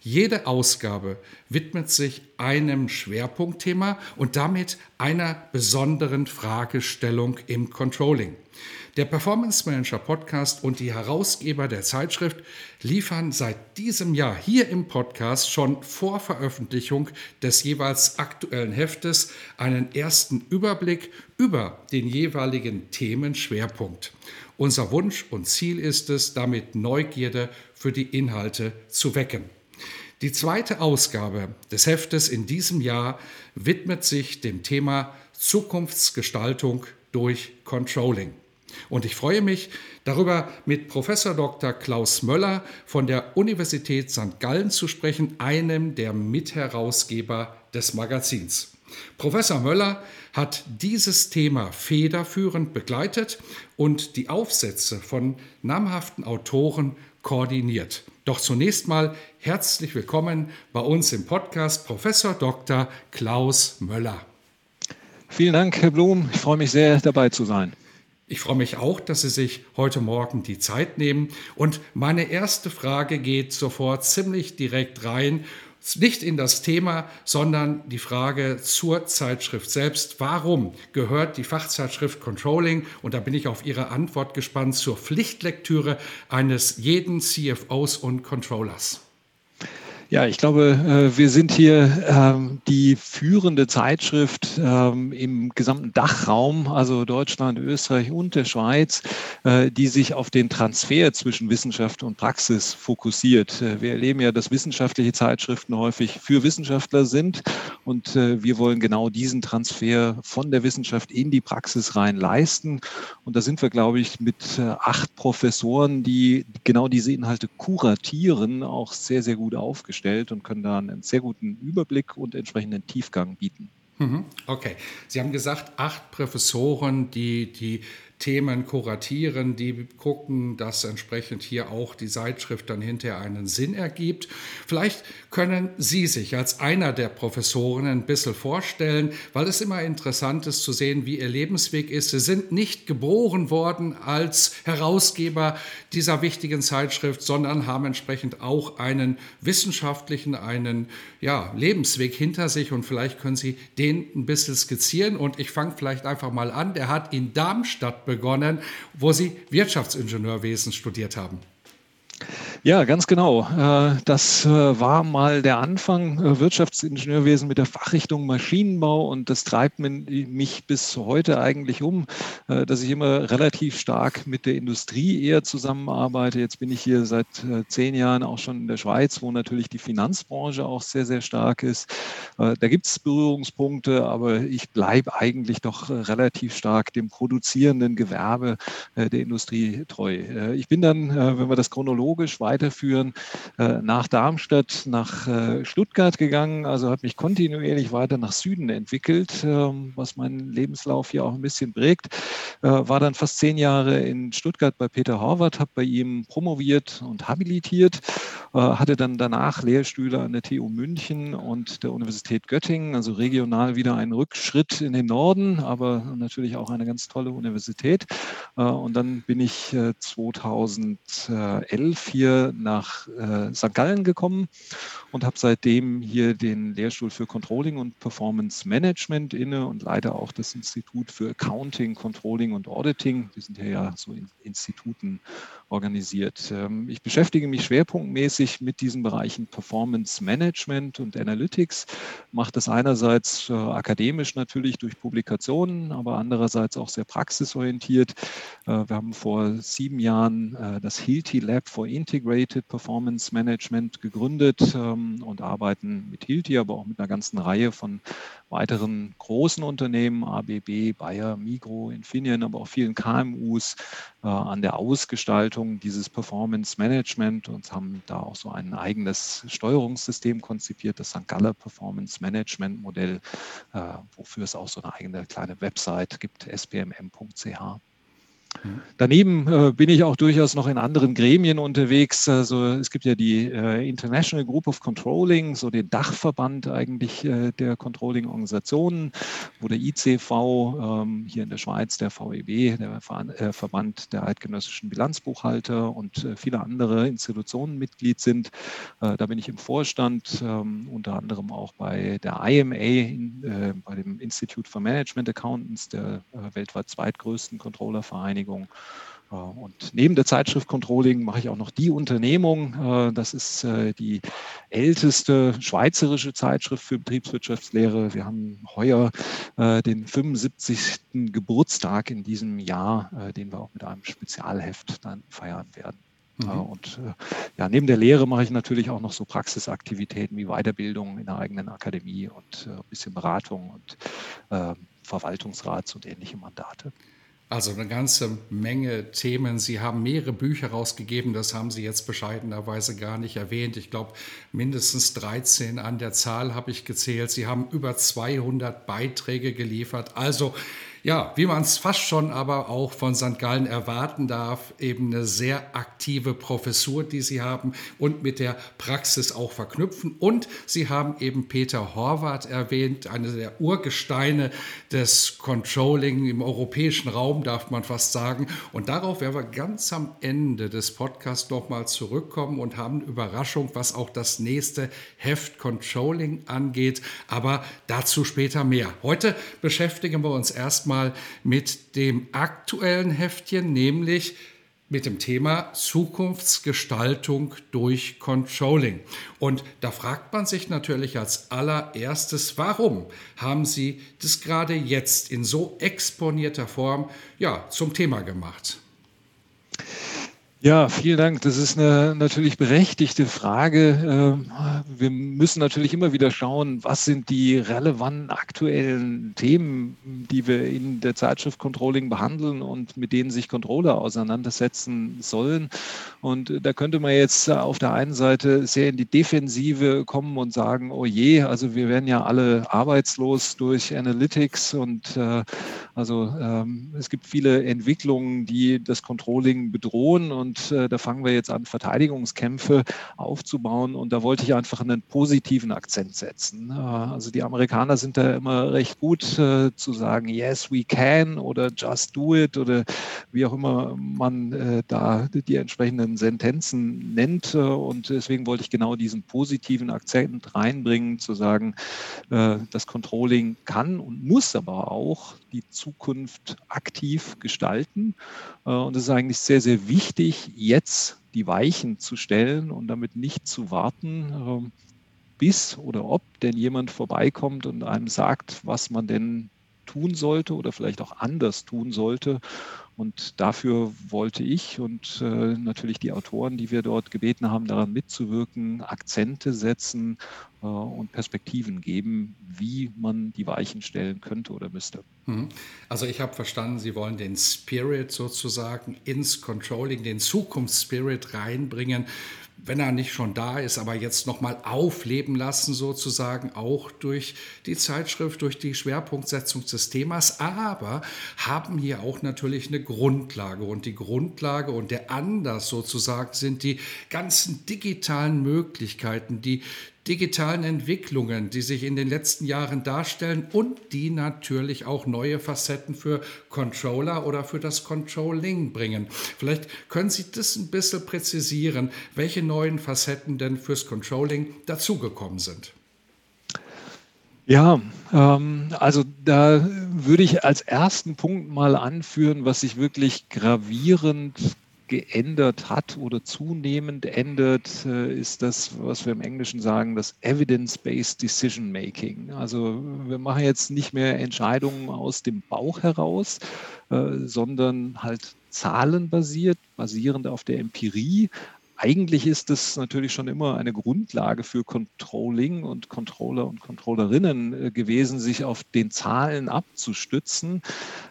Jede Ausgabe widmet sich einem Schwerpunktthema und damit einer besonderen Fragestellung im Controlling. Der Performance Manager Podcast und die Herausgeber der Zeitschrift liefern seit diesem Jahr hier im Podcast schon vor Veröffentlichung des jeweils aktuellen Heftes einen ersten Überblick über den jeweiligen Themenschwerpunkt. Unser Wunsch und Ziel ist es, damit Neugierde für die Inhalte zu wecken. Die zweite Ausgabe des Heftes in diesem Jahr widmet sich dem Thema Zukunftsgestaltung durch Controlling. Und ich freue mich darüber, mit Professor Dr. Klaus Möller von der Universität St. Gallen zu sprechen, einem der Mitherausgeber des Magazins. Professor Möller hat dieses Thema federführend begleitet und die Aufsätze von namhaften Autoren koordiniert. Doch zunächst mal herzlich willkommen bei uns im Podcast Professor Dr. Klaus Möller. Vielen Dank, Herr Blum. Ich freue mich sehr, dabei zu sein. Ich freue mich auch, dass Sie sich heute Morgen die Zeit nehmen. Und meine erste Frage geht sofort ziemlich direkt rein nicht in das Thema, sondern die Frage zur Zeitschrift selbst. Warum gehört die Fachzeitschrift Controlling, und da bin ich auf Ihre Antwort gespannt, zur Pflichtlektüre eines jeden CFOs und Controllers? Ja, ich glaube, äh, wir sind hier ähm, die führende Zeitschrift ähm, im gesamten Dachraum, also Deutschland, Österreich und der Schweiz, äh, die sich auf den Transfer zwischen Wissenschaft und Praxis fokussiert. Äh, wir erleben ja, dass wissenschaftliche Zeitschriften häufig für Wissenschaftler sind und wir wollen genau diesen Transfer von der Wissenschaft in die Praxis rein leisten. Und da sind wir, glaube ich, mit acht Professoren, die genau diese Inhalte kuratieren, auch sehr, sehr gut aufgestellt gestellt und können da einen sehr guten Überblick und entsprechenden Tiefgang bieten. Mhm. Okay. Sie haben gesagt, acht Professoren, die die Themen kuratieren, die gucken, dass entsprechend hier auch die Zeitschrift dann hinterher einen Sinn ergibt. Vielleicht können Sie sich als einer der Professoren ein bisschen vorstellen, weil es immer interessant ist zu sehen, wie Ihr Lebensweg ist. Sie sind nicht geboren worden als Herausgeber dieser wichtigen Zeitschrift, sondern haben entsprechend auch einen wissenschaftlichen, einen ja, Lebensweg hinter sich und vielleicht können Sie den ein bisschen skizzieren und ich fange vielleicht einfach mal an. Der hat in Darmstadt begonnen, wo Sie Wirtschaftsingenieurwesen studiert haben. Ja, ganz genau. Äh, das äh, war mal der Anfang äh, Wirtschaftsingenieurwesen mit der Fachrichtung Maschinenbau und das treibt mich bis heute eigentlich um, dass ich immer relativ stark mit der Industrie eher zusammenarbeite. Jetzt bin ich hier seit zehn Jahren auch schon in der Schweiz, wo natürlich die Finanzbranche auch sehr, sehr stark ist. Da gibt es Berührungspunkte, aber ich bleibe eigentlich doch relativ stark dem produzierenden Gewerbe der Industrie treu. Ich bin dann, wenn wir das chronologisch weiterführen, äh, nach Darmstadt, nach äh, Stuttgart gegangen. Also habe mich kontinuierlich weiter nach Süden entwickelt, ähm, was meinen Lebenslauf hier auch ein bisschen prägt. Äh, war dann fast zehn Jahre in Stuttgart bei Peter Horvath, habe bei ihm promoviert und habilitiert, hatte dann danach Lehrstühle an der TU München und der Universität Göttingen, also regional wieder ein Rückschritt in den Norden, aber natürlich auch eine ganz tolle Universität. Und dann bin ich 2011 hier Jahre nach äh, St. Gallen gekommen und habe seitdem hier den Lehrstuhl für Controlling und Performance Management inne und leite auch das Institut für Accounting, Controlling und Auditing. Die sind hier ja so in Instituten organisiert. Ähm, ich beschäftige mich schwerpunktmäßig mit diesen Bereichen Performance Management und Analytics, mache das einerseits äh, akademisch natürlich durch Publikationen, aber andererseits auch sehr praxisorientiert. Äh, wir haben vor sieben Jahren äh, das Hilti Lab for Integrated Performance Management gegründet ähm, und arbeiten mit Hilti, aber auch mit einer ganzen Reihe von weiteren großen Unternehmen, ABB, Bayer, Migro, Infineon, aber auch vielen KMUs an der Ausgestaltung dieses Performance Management und haben da auch so ein eigenes Steuerungssystem konzipiert, das St. Galler Performance Management Modell, wofür es auch so eine eigene kleine Website gibt, spmm.ch. Daneben äh, bin ich auch durchaus noch in anderen Gremien unterwegs. Also es gibt ja die äh, International Group of Controlling, so den Dachverband eigentlich äh, der Controlling-Organisationen, wo der ICV ähm, hier in der Schweiz, der VEB, der Ver äh, Verband der eidgenössischen Bilanzbuchhalter und äh, viele andere Institutionen Mitglied sind. Äh, da bin ich im Vorstand, ähm, unter anderem auch bei der IMA, in, bei dem Institute for Management Accountants, der weltweit zweitgrößten Controllervereinigung Vereinigung. Äh, und neben der Zeitschrift Controlling mache ich auch noch die Unternehmung. Äh, das ist äh, die älteste schweizerische Zeitschrift für Betriebswirtschaftslehre. Wir haben heuer den 75. Geburtstag in diesem Jahr, den wir auch mit einem Spezialheft dann feiern werden. Mhm. Und ja, neben der Lehre mache ich natürlich auch noch so Praxisaktivitäten wie Weiterbildung in der eigenen Akademie und ein bisschen Beratung und äh, Verwaltungsrats- und ähnliche Mandate. Also eine ganze Menge Themen. Sie haben mehrere Bücher rausgegeben, das haben Sie jetzt bescheidenerweise gar nicht erwähnt. Ich glaube, mindestens 13 an der Zahl habe ich gezählt. Sie haben über 200 Beiträge geliefert. Also ja, wie man es fast schon aber auch von St. Gallen erwarten darf, eben eine sehr aktive Professur, die sie haben und mit der Praxis auch verknüpfen. Und sie haben eben Peter Horvath erwähnt, eine der Urgesteine des Controlling im europäischen Raum, darf man fast sagen. Und darauf werden wir ganz am Ende des Podcasts nochmal zurückkommen und haben Überraschung, was auch das nächste Heft Controlling angeht. Aber dazu später mehr. Heute beschäftigen wir uns erstmal erstmal mit dem aktuellen Heftchen, nämlich mit dem Thema Zukunftsgestaltung durch Controlling. Und da fragt man sich natürlich als allererstes, warum haben Sie das gerade jetzt in so exponierter Form ja, zum Thema gemacht? Ja, vielen Dank. Das ist eine natürlich berechtigte Frage. Ähm, wir müssen natürlich immer wieder schauen, was sind die relevanten aktuellen Themen, die wir in der Zeitschrift Controlling behandeln und mit denen sich Controller auseinandersetzen sollen. Und da könnte man jetzt auf der einen Seite sehr in die Defensive kommen und sagen, oh je, also wir werden ja alle arbeitslos durch Analytics und äh, also ähm, es gibt viele Entwicklungen, die das Controlling bedrohen und und äh, da fangen wir jetzt an, Verteidigungskämpfe aufzubauen. Und da wollte ich einfach einen positiven Akzent setzen. Äh, also die Amerikaner sind da immer recht gut äh, zu sagen, yes, we can oder just do it oder wie auch immer man äh, da die entsprechenden Sentenzen nennt. Äh, und deswegen wollte ich genau diesen positiven Akzent reinbringen, zu sagen, äh, das Controlling kann und muss aber auch die Zukunft aktiv gestalten. Und es ist eigentlich sehr, sehr wichtig, jetzt die Weichen zu stellen und damit nicht zu warten, ähm, bis oder ob denn jemand vorbeikommt und einem sagt, was man denn tun sollte oder vielleicht auch anders tun sollte. Und dafür wollte ich und äh, natürlich die Autoren, die wir dort gebeten haben, daran mitzuwirken, Akzente setzen äh, und Perspektiven geben, wie man die Weichen stellen könnte oder müsste. Mhm. Also ich habe verstanden, Sie wollen den Spirit sozusagen ins Controlling, den Zukunftsspirit reinbringen wenn er nicht schon da ist, aber jetzt nochmal aufleben lassen, sozusagen, auch durch die Zeitschrift, durch die Schwerpunktsetzung des Themas, aber haben hier auch natürlich eine Grundlage. Und die Grundlage und der Anlass sozusagen sind die ganzen digitalen Möglichkeiten, die digitalen Entwicklungen, die sich in den letzten Jahren darstellen und die natürlich auch neue Facetten für Controller oder für das Controlling bringen. Vielleicht können Sie das ein bisschen präzisieren, welche neuen Facetten denn fürs Controlling dazugekommen sind. Ja, ähm, also da würde ich als ersten Punkt mal anführen, was sich wirklich gravierend geändert hat oder zunehmend ändert, äh, ist das, was wir im Englischen sagen, das Evidence-Based Decision Making. Also wir machen jetzt nicht mehr Entscheidungen aus dem Bauch heraus, äh, sondern halt zahlenbasiert, basierend auf der Empirie, eigentlich ist das natürlich schon immer eine Grundlage für Controlling und Controller und Controllerinnen äh, gewesen, sich auf den Zahlen abzustützen.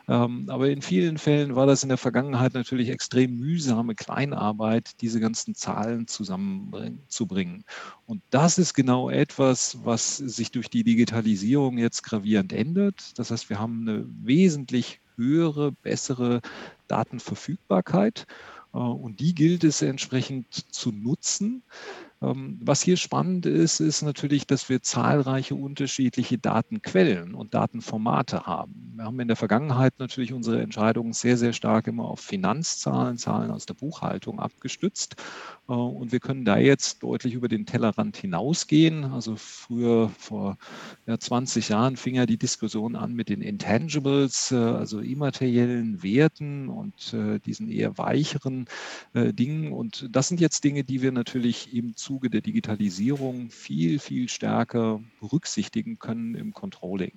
Ähm, aber in vielen Fällen war das in der Vergangenheit natürlich extrem mühsame Kleinarbeit, diese ganzen Zahlen zusammenzubringen. Und das ist genau etwas, was sich durch die Digitalisierung jetzt gravierend ändert. Das heißt, wir haben eine wesentlich höhere, bessere Datenverfügbarkeit. Äh, und die gilt es entsprechend zu nutzen. Ähm, was hier spannend ist, ist natürlich, dass wir zahlreiche unterschiedliche Datenquellen und Datenformate haben. Wir haben in der Vergangenheit natürlich unsere Entscheidungen sehr, sehr stark immer auf Finanzzahlen, Zahlen aus der Buchhaltung abgestützt. Äh, und wir können da jetzt deutlich über den Tellerrand hinausgehen. Also früher, vor ja, 20 Jahren, fing ja die Diskussion an mit den Intangibles, äh, also immateriellen Werten und äh, diesen eher weicheren Dingen. Und das sind jetzt Dinge, die wir natürlich im Zuge der Digitalisierung viel, viel stärker berücksichtigen können im Controlling.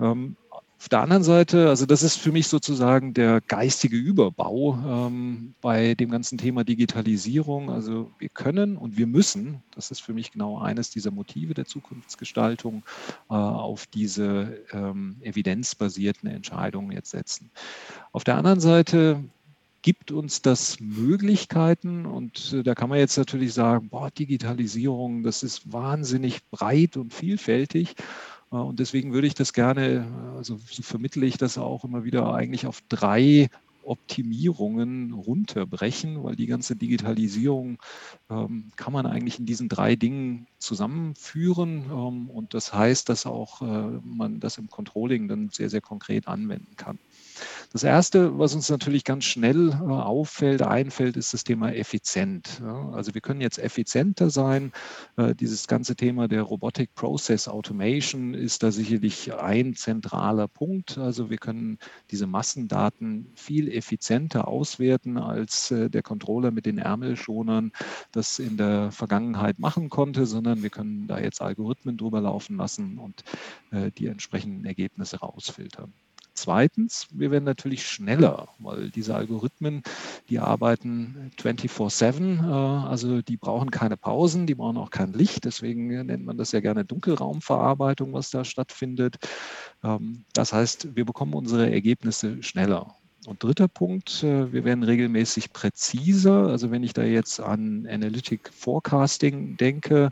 Ähm, auf der anderen Seite, also das ist für mich sozusagen der geistige Überbau ähm, bei dem ganzen Thema Digitalisierung. Also wir können und wir müssen, das ist für mich genau eines dieser Motive der Zukunftsgestaltung, äh, auf diese ähm, evidenzbasierten Entscheidungen jetzt setzen. Auf der anderen Seite gibt uns das Möglichkeiten und äh, da kann man jetzt natürlich sagen, boah, Digitalisierung, das ist wahnsinnig breit und vielfältig. Äh, und deswegen würde ich das gerne, also so vermittle ich das auch immer wieder eigentlich auf drei Optimierungen runterbrechen, weil die ganze Digitalisierung ähm, kann man eigentlich in diesen drei Dingen zusammenführen. Ähm, und das heißt, dass auch äh, man das im Controlling dann sehr, sehr konkret anwenden kann. Das Erste, was uns natürlich ganz schnell äh, auffällt, einfällt, ist das Thema effizient. Also wir können jetzt effizienter sein. Äh, dieses ganze Thema der Robotic Process Automation ist da sicherlich ein zentraler Punkt. Also wir können diese Massendaten viel effizienter auswerten, als äh, der Controller mit den Ärmelschonern das in der Vergangenheit machen konnte, sondern wir können da jetzt Algorithmen drüber laufen lassen und die entsprechenden Ergebnisse rausfiltern. Zweitens, wir werden natürlich schneller, weil diese Algorithmen, die arbeiten 24-7, äh, also die brauchen keine Pausen, die brauchen auch kein Licht, deswegen nennt man das ja gerne Dunkelraumverarbeitung, was da stattfindet. Ähm, das heißt, wir bekommen unsere Ergebnisse schneller. Und dritter Punkt, äh, wir werden regelmäßig präziser. Also wenn ich da jetzt an Analytic Forecasting denke,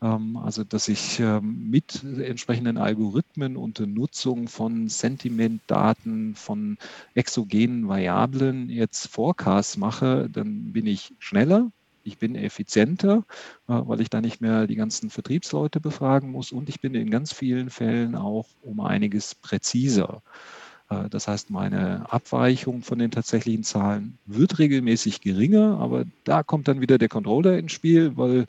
ähm, also dass ich ähm, mit entsprechenden Algorithmen unter Nutzung von Sentimentdaten, von exogenen Variablen jetzt Forecasts mache, dann bin ich schneller, ich bin effizienter, äh, weil ich da nicht mehr die ganzen Vertriebsleute befragen muss und ich bin in ganz vielen Fällen auch um einiges präziser. Äh, das heißt, meine Abweichung von den tatsächlichen Zahlen wird regelmäßig geringer, aber da kommt dann wieder der Controller ins Spiel, weil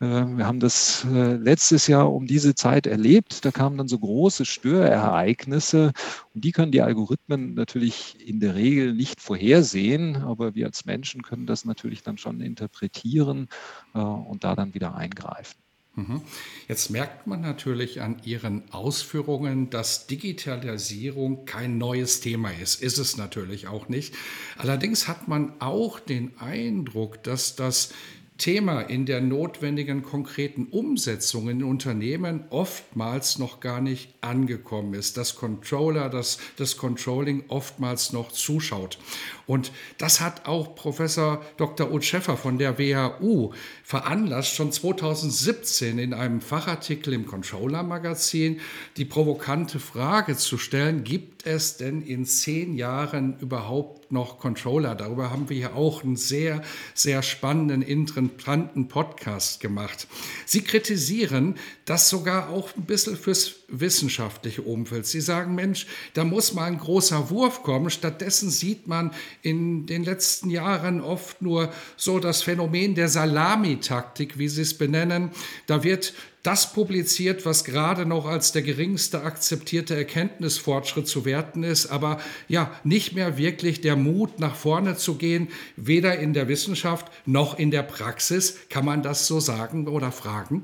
äh, wir haben das äh, letztes Jahr um diese Zeit erlebt. Da kamen dann so große Störereignisse und die können die Algorithmen natürlich in der Regel nicht vorhersehen, aber wir als Menschen können das natürlich dann schon interpretieren und da dann wieder eingreifen. Mhm. Jetzt merkt man natürlich an Ihren Ausführungen, dass Digitalisierung kein neues Thema ist. Ist es natürlich auch nicht. Allerdings hat man auch den Eindruck, dass das Thema in der notwendigen konkreten Umsetzung in Unternehmen oftmals noch gar nicht angekommen ist, dass Controller, dass das Controlling oftmals noch zuschaut. Und das hat auch Professor Dr. Ut Schäffer von der WHU veranlasst, schon 2017 in einem Fachartikel im Controller Magazin die provokante Frage zu stellen, gibt es denn in zehn Jahren überhaupt noch Controller? Darüber haben wir ja auch einen sehr, sehr spannenden, interessanten Podcast gemacht. Sie kritisieren das sogar auch ein bisschen fürs wissenschaftliche Umfeld. Sie sagen, Mensch, da muss mal ein großer Wurf kommen. Stattdessen sieht man in den letzten Jahren oft nur so das Phänomen der Salamitaktik, wie Sie es benennen. Da wird das publiziert, was gerade noch als der geringste akzeptierte Erkenntnisfortschritt zu werten ist, aber ja, nicht mehr wirklich der Mut, nach vorne zu gehen, weder in der Wissenschaft noch in der Praxis. Kann man das so sagen oder fragen?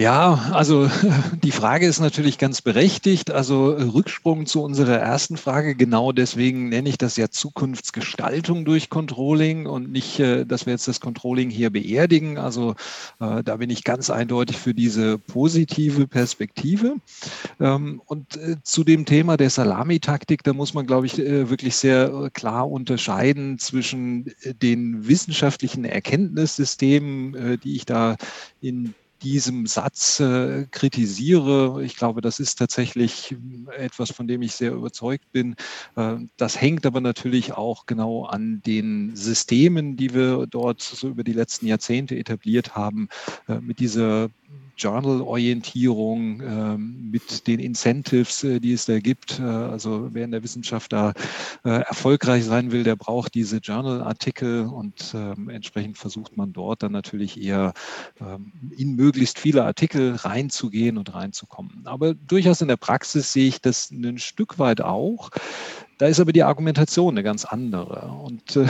Ja, also die Frage ist natürlich ganz berechtigt. Also Rücksprung zu unserer ersten Frage. Genau deswegen nenne ich das ja Zukunftsgestaltung durch Controlling und nicht, äh, dass wir jetzt das Controlling hier beerdigen. Also äh, da bin ich ganz eindeutig für diese positive Perspektive. Ähm, und äh, zu dem Thema der Salamitaktik, da muss man, glaube ich, wirklich sehr klar unterscheiden zwischen den wissenschaftlichen Erkenntnissystemen, die ich da in diesem Satz äh, kritisiere. Ich glaube, das ist tatsächlich etwas, von dem ich sehr überzeugt bin. Äh, das hängt aber natürlich auch genau an den Systemen, die wir dort so über die letzten Jahrzehnte etabliert haben, äh, mit dieser Journal-Orientierung, ähm, mit den Incentives, äh, die es da gibt. Äh, also wer in der Wissenschaft da äh, erfolgreich sein will, der braucht diese Journal-Artikel und ähm, entsprechend versucht man dort dann natürlich eher ähm, in möglichst viele Artikel reinzugehen und reinzukommen. Aber durchaus in der Praxis sehe ich das ein Stück weit auch. Da ist aber die Argumentation eine ganz andere. Und äh,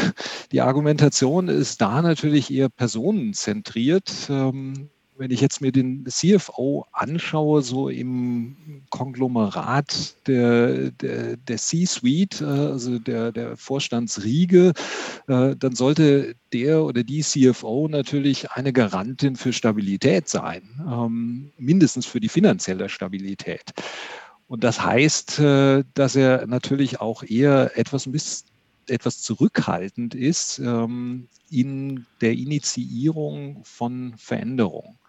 die Argumentation ist da natürlich eher personenzentriert. Ähm, wenn ich jetzt mir den CFO anschaue, so im Konglomerat der, der, der C-Suite, äh, also der, der Vorstandsriege, äh, dann sollte der oder die CFO natürlich eine Garantin für Stabilität sein, ähm, mindestens für die finanzielle Stabilität. Und das heißt, äh, dass er natürlich auch eher etwas ein etwas zurückhaltend ist ähm, in der Initiierung von Veränderungen.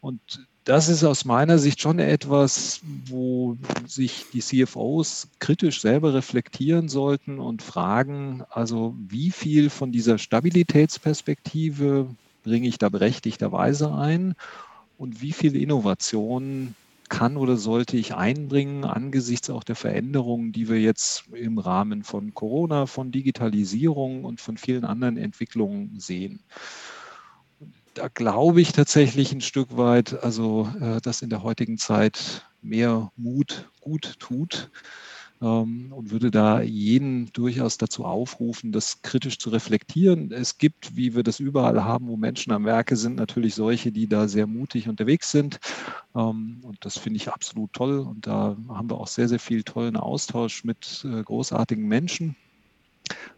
Und das ist aus meiner Sicht schon etwas, wo sich die CFOs kritisch selber reflektieren sollten und fragen, also wie viel von dieser Stabilitätsperspektive bringe ich da berechtigterweise ein? Und wie viel Innovation kann oder sollte ich einbringen angesichts auch der Veränderungen, die wir jetzt im Rahmen von Corona, von Digitalisierung und von vielen anderen Entwicklungen sehen da glaube ich tatsächlich ein Stück weit, also äh, dass in der heutigen Zeit mehr Mut gut tut ähm, und würde da jeden durchaus dazu aufrufen, das kritisch zu reflektieren. Es gibt, wie wir das überall haben, wo Menschen am Werke sind, natürlich solche, die da sehr mutig unterwegs sind. Ähm, und das finde ich absolut toll. Und da haben wir auch sehr, sehr viel tollen Austausch mit äh, großartigen Menschen.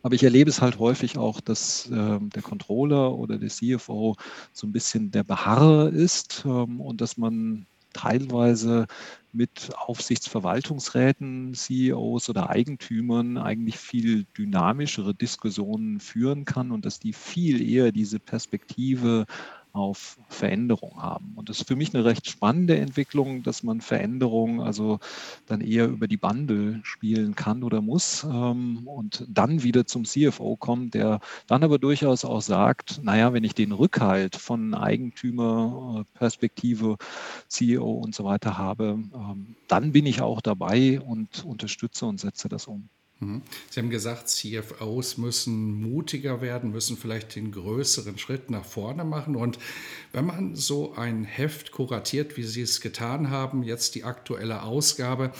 Aber ich erlebe es halt häufig auch, dass äh, der Controller oder der CFO so ein bisschen der Beharrer ist ähm, und dass man teilweise mit Aufsichtsverwaltungsräten, CEOs oder Eigentümern eigentlich viel dynamischere Diskussionen führen kann und dass die viel eher diese Perspektive auf Veränderung haben. Und das ist für mich eine recht spannende Entwicklung, dass man Veränderungen also dann eher über die Bande spielen kann oder muss ähm, und dann wieder zum CFO kommt, der dann aber durchaus auch sagt, naja, wenn ich den Rückhalt von Eigentümerperspektive, CEO und so weiter habe, ähm, dann bin ich auch dabei und unterstütze und setze das um. Mhm. Sie haben gesagt, CFOs müssen mutiger werden, müssen vielleicht den größeren Schritt nach vorne machen. Und wenn man so ein Heft kuratiert, wie Sie es getan haben, jetzt die aktuelle Ausgabe,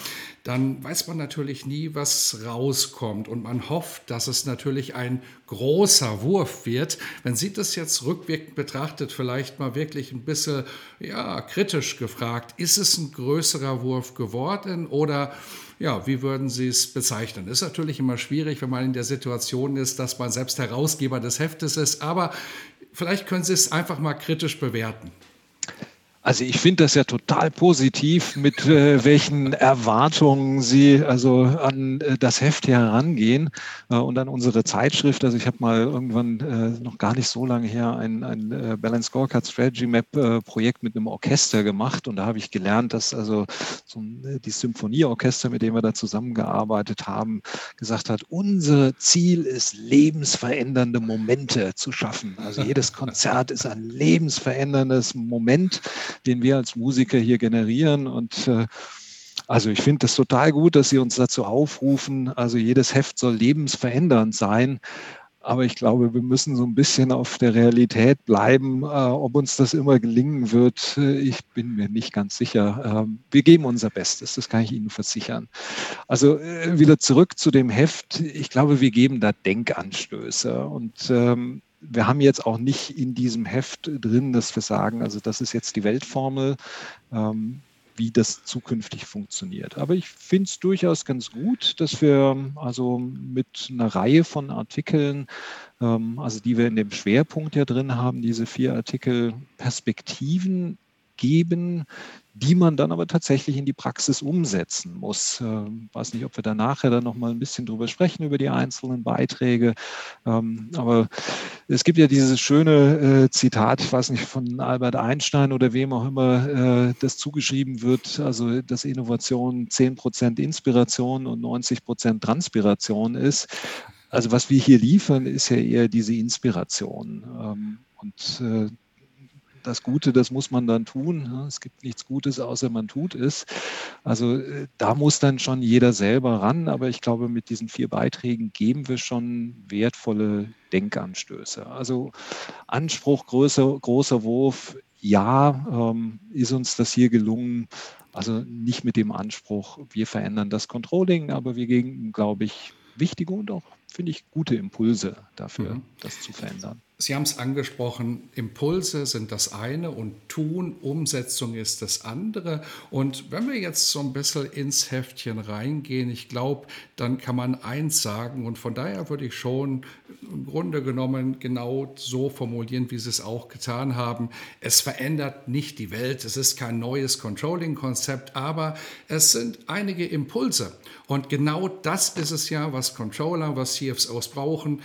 dann weiß man natürlich nie, was rauskommt. Und man hofft, dass es natürlich ein großer Wurf wird. Wenn Sie das jetzt rückwirkend betrachtet, vielleicht mal wirklich ein bisschen ja, kritisch gefragt, ist es ein größerer Wurf geworden oder ja, wie würden Sie es bezeichnen? Ist natürlich immer schwierig, wenn man in der Situation ist, dass man selbst Herausgeber des Heftes ist, aber vielleicht können Sie es einfach mal kritisch bewerten. Also ich finde das ja total positiv, mit äh, welchen Erwartungen Sie also an äh, das Heft herangehen äh, und an unsere Zeitschrift. Also ich habe mal irgendwann äh, noch gar nicht so lange her ein, ein äh, Balance Scorecard Strategy Map äh, Projekt mit einem Orchester gemacht und da habe ich gelernt, dass also so ein, die Symphonieorchester, mit dem wir da zusammengearbeitet haben, gesagt hat, unser Ziel ist lebensverändernde Momente zu schaffen. Also jedes Konzert ist ein lebensveränderndes Moment den wir als Musiker hier generieren. Und äh, also ich finde das total gut, dass Sie uns dazu aufrufen. Also jedes Heft soll lebensverändernd sein. Aber ich glaube, wir müssen so ein bisschen auf der Realität bleiben. Äh, ob uns das immer gelingen wird, äh, ich bin mir nicht ganz sicher. Äh, wir geben unser Bestes, das kann ich Ihnen versichern. Also wieder zurück zu dem Heft. Ich glaube, wir geben da Denkanstöße. Und ähm, wir haben jetzt auch nicht in diesem Heft drin, dass wir sagen, also das ist jetzt die Weltformel, ähm, wie das zukünftig funktioniert. Aber ich finde es durchaus ganz gut, dass wir also mit einer Reihe von Artikeln, ähm, also die wir in dem Schwerpunkt ja drin haben, diese vier Artikel Perspektiven geben, die man dann aber tatsächlich in die Praxis umsetzen muss. Ich ähm, weiß nicht, ob wir da nachher dann noch mal ein bisschen drüber sprechen, über die einzelnen Beiträge. Ähm, aber es gibt ja dieses schöne äh, Zitat, ich weiß nicht, von Albert Einstein oder wem auch immer äh, das zugeschrieben wird, also dass Innovation 10 Prozent Inspiration und 90 Prozent Transpiration ist. Also was wir hier liefern, ist ja eher diese Inspiration. Ähm, und äh, das Gute, das muss man dann tun. Ne? Es gibt nichts Gutes, außer man tut es. Also äh, da muss dann schon jeder selber ran. Aber ich glaube, mit diesen vier Beiträgen geben wir schon wertvolle Denkanstöße. Also Anspruch, größer, großer Wurf, ja, ähm, ist uns das hier gelungen. Also nicht mit dem Anspruch, wir verändern das Controlling, aber wir geben, glaube ich, wichtige und auch, finde ich, gute Impulse dafür, mhm. das zu verändern. Sie haben es angesprochen, Impulse sind das eine und Tun, Umsetzung ist das andere. Und wenn wir jetzt so ein bisschen ins Heftchen reingehen, ich glaube, dann kann man eins sagen. Und von daher würde ich schon im Grunde genommen genau so formulieren, wie Sie es auch getan haben. Es verändert nicht die Welt. Es ist kein neues Controlling-Konzept, aber es sind einige Impulse. Und genau das ist es ja, was Controller, was CFOs brauchen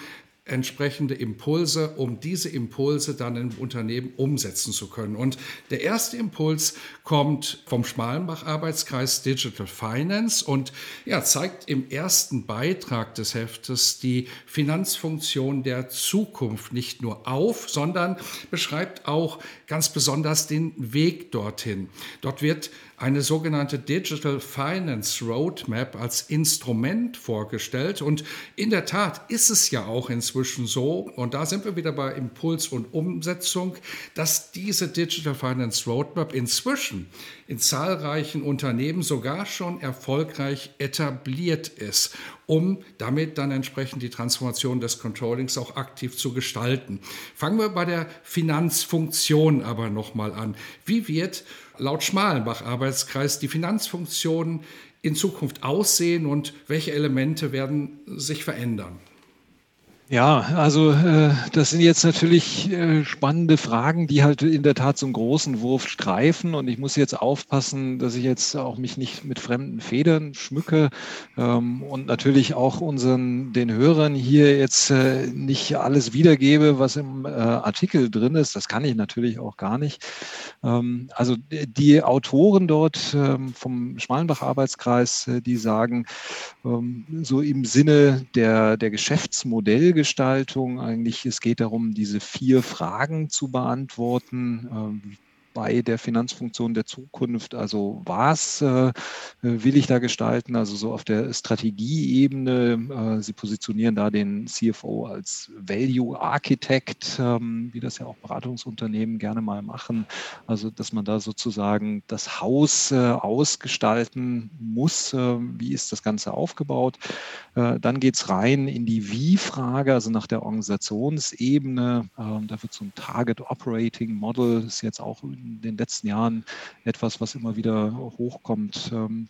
entsprechende Impulse, um diese Impulse dann im Unternehmen umsetzen zu können. Und der erste Impuls kommt vom Schmalenbach-Arbeitskreis Digital Finance und ja, zeigt im ersten Beitrag des Heftes die Finanzfunktion der Zukunft nicht nur auf, sondern beschreibt auch ganz besonders den Weg dorthin. Dort wird eine sogenannte Digital Finance Roadmap als Instrument vorgestellt. Und in der Tat ist es ja auch inzwischen so, und da sind wir wieder bei Impuls und Umsetzung, dass diese Digital Finance Roadmap inzwischen in zahlreichen Unternehmen sogar schon erfolgreich etabliert ist, um damit dann entsprechend die Transformation des Controllings auch aktiv zu gestalten. Fangen wir bei der Finanzfunktion aber nochmal an. Wie wird laut Schmalenbach-Arbeitskreis die Finanzfunktionen in Zukunft aussehen und welche Elemente werden sich verändern? Ja, also äh, das sind jetzt natürlich äh, spannende Fragen, die halt in der Tat einen großen Wurf streifen. Und ich muss jetzt aufpassen, dass ich jetzt auch mich nicht mit fremden Federn schmücke ähm, und natürlich auch unseren den Hörern hier jetzt äh, nicht alles wiedergebe, was im äh, Artikel drin ist. Das kann ich natürlich auch gar nicht. Ähm, also die Autoren dort ähm, vom Schmalenbach-Arbeitskreis, äh, die sagen, ähm, so im Sinne der, der Geschäftsmodell Gestaltung. Eigentlich, es geht darum, diese vier Fragen zu beantworten. Bei der Finanzfunktion der Zukunft. Also was äh, will ich da gestalten? Also so auf der Strategieebene. Äh, Sie positionieren da den CFO als Value Architect, ähm, wie das ja auch Beratungsunternehmen gerne mal machen. Also dass man da sozusagen das Haus äh, ausgestalten muss. Äh, wie ist das Ganze aufgebaut? Äh, dann geht es rein in die Wie-Frage, also nach der Organisationsebene. Ähm, da wird so ein Target Operating Model, ist jetzt auch in den letzten Jahren etwas, was immer wieder hochkommt, ähm,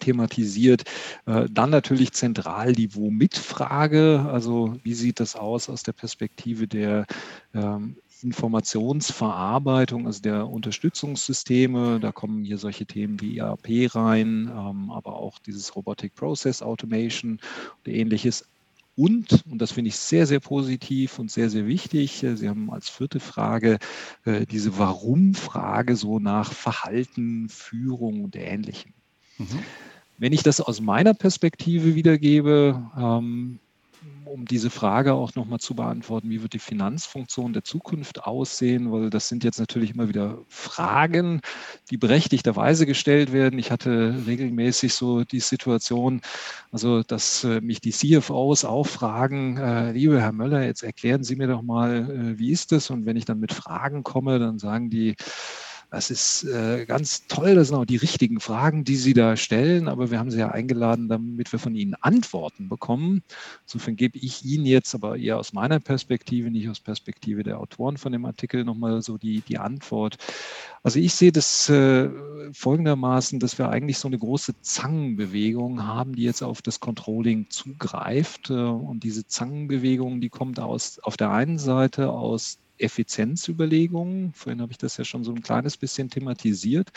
thematisiert. Äh, dann natürlich zentral die Womit-Frage. Also wie sieht das aus aus der Perspektive der ähm, Informationsverarbeitung, also der Unterstützungssysteme. Da kommen hier solche Themen wie ERP rein, ähm, aber auch dieses Robotic Process Automation und ähnliches. Und, und das finde ich sehr, sehr positiv und sehr, sehr wichtig, äh, Sie haben als vierte Frage äh, diese Warum-Frage so nach Verhalten, Führung und Ähnlichem. Mhm. Wenn ich das aus meiner Perspektive wiedergebe, ähm, um diese Frage auch nochmal zu beantworten, wie wird die Finanzfunktion der Zukunft aussehen, weil das sind jetzt natürlich immer wieder Fragen, die berechtigterweise gestellt werden. Ich hatte regelmäßig so die Situation, also dass äh, mich die CFOs auch fragen, äh, liebe Herr Möller, jetzt erklären Sie mir doch mal, äh, wie ist das? Und wenn ich dann mit Fragen komme, dann sagen die, das ist äh, ganz toll, das sind auch die richtigen Fragen, die Sie da stellen, aber wir haben Sie ja eingeladen, damit wir von Ihnen Antworten bekommen. Insofern gebe ich Ihnen jetzt aber eher aus meiner Perspektive, nicht aus Perspektive der Autoren von dem Artikel, nochmal so die, die Antwort. Also ich sehe das äh, folgendermaßen, dass wir eigentlich so eine große Zangenbewegung haben, die jetzt auf das Controlling zugreift. Äh, und diese Zangenbewegung, die kommt aus, auf der einen Seite aus Effizienzüberlegungen. Vorhin habe ich das ja schon so ein kleines bisschen thematisiert.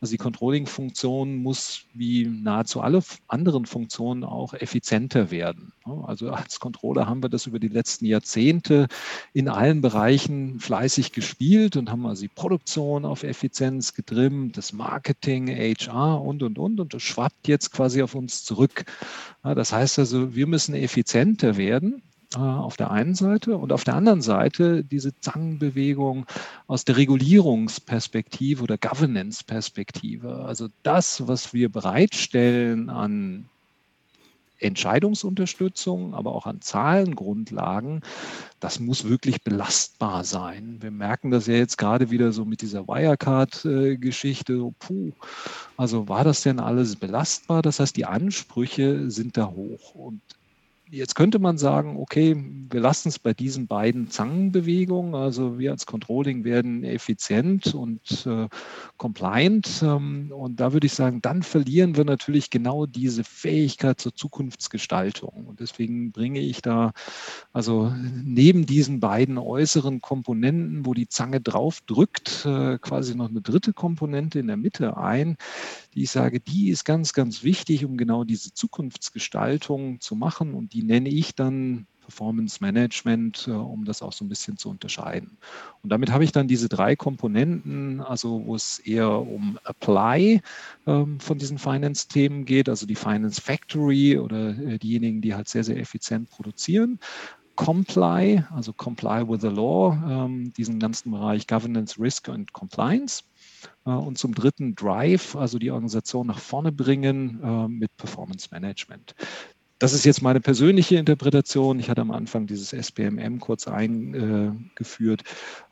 Also die Controlling-Funktion muss wie nahezu alle anderen Funktionen auch effizienter werden. Also als Controller haben wir das über die letzten Jahrzehnte in allen Bereichen fleißig gespielt und haben also die Produktion auf Effizienz getrimmt, das Marketing, HR und, und, und. Und das schwappt jetzt quasi auf uns zurück. Das heißt also, wir müssen effizienter werden auf der einen Seite und auf der anderen Seite diese Zangenbewegung aus der Regulierungsperspektive oder Governance-Perspektive. Also das, was wir bereitstellen an Entscheidungsunterstützung, aber auch an Zahlengrundlagen, das muss wirklich belastbar sein. Wir merken das ja jetzt gerade wieder so mit dieser Wirecard-Geschichte. Puh, also war das denn alles belastbar? Das heißt, die Ansprüche sind da hoch. Und Jetzt könnte man sagen, okay, wir lassen es bei diesen beiden Zangenbewegungen. Also wir als Controlling werden effizient und äh, compliant. Ähm, und da würde ich sagen, dann verlieren wir natürlich genau diese Fähigkeit zur Zukunftsgestaltung. Und deswegen bringe ich da also neben diesen beiden äußeren Komponenten, wo die Zange drauf drückt, äh, quasi noch eine dritte Komponente in der Mitte ein, die ich sage, die ist ganz, ganz wichtig, um genau diese Zukunftsgestaltung zu machen. Und die nenne ich dann Performance Management, äh, um das auch so ein bisschen zu unterscheiden. Und damit habe ich dann diese drei Komponenten, also wo es eher um Apply ähm, von diesen Finance-Themen geht, also die Finance Factory oder äh, diejenigen, die halt sehr, sehr effizient produzieren. Comply, also Comply with the Law, ähm, diesen ganzen Bereich Governance, Risk und Compliance. Äh, und zum dritten Drive, also die Organisation nach vorne bringen äh, mit Performance Management. Das ist jetzt meine persönliche Interpretation. Ich hatte am Anfang dieses SPMM kurz eingeführt.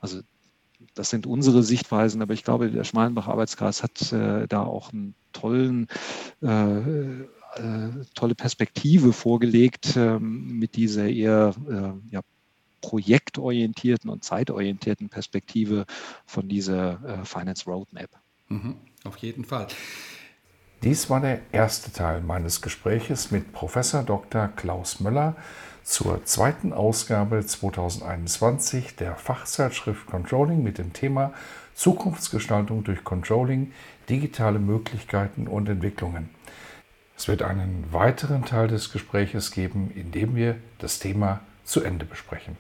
Also das sind unsere Sichtweisen, aber ich glaube, der Schmalenbach Arbeitskreis hat äh, da auch einen tollen tolle Perspektive vorgelegt ähm, mit dieser eher ja, projektorientierten und zeitorientierten Perspektive von dieser äh, Finance Roadmap. Mhm, auf jeden Fall. Dies war der erste Teil meines Gespräches mit Professor Dr. Klaus Möller zur zweiten Ausgabe 2021 der Fachzeitschrift Controlling mit dem Thema Zukunftsgestaltung durch Controlling, digitale Möglichkeiten und Entwicklungen. Es wird einen weiteren Teil des Gespräches geben, in dem wir das Thema zu Ende besprechen.